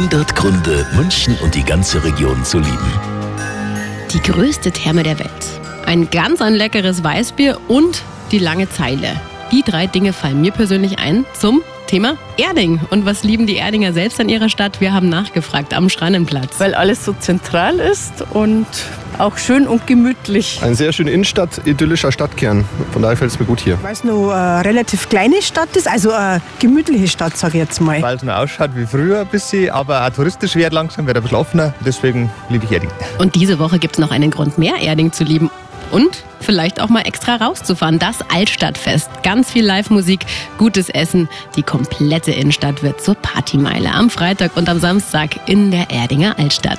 100 Gründe, München und die ganze Region zu lieben. Die größte Therme der Welt. Ein ganz ein leckeres Weißbier und die lange Zeile. Die drei Dinge fallen mir persönlich ein zum Thema Erding. Und was lieben die Erdinger selbst an ihrer Stadt? Wir haben nachgefragt am Schrannenplatz. Weil alles so zentral ist und auch schön und gemütlich. Eine sehr schöne Innenstadt, idyllischer Stadtkern. Von daher fällt es mir gut hier. Weil es noch eine relativ kleine Stadt ist, also eine gemütliche Stadt, sage ich jetzt mal. Weil es noch ausschaut wie früher ein bisschen, aber auch touristisch wird langsam, wird ein bisschen offener. Deswegen liebe ich Erding. Und diese Woche gibt es noch einen Grund mehr, Erding zu lieben. Und vielleicht auch mal extra rauszufahren. Das Altstadtfest. Ganz viel Live-Musik, gutes Essen. Die komplette Innenstadt wird zur Partymeile am Freitag und am Samstag in der Erdinger Altstadt.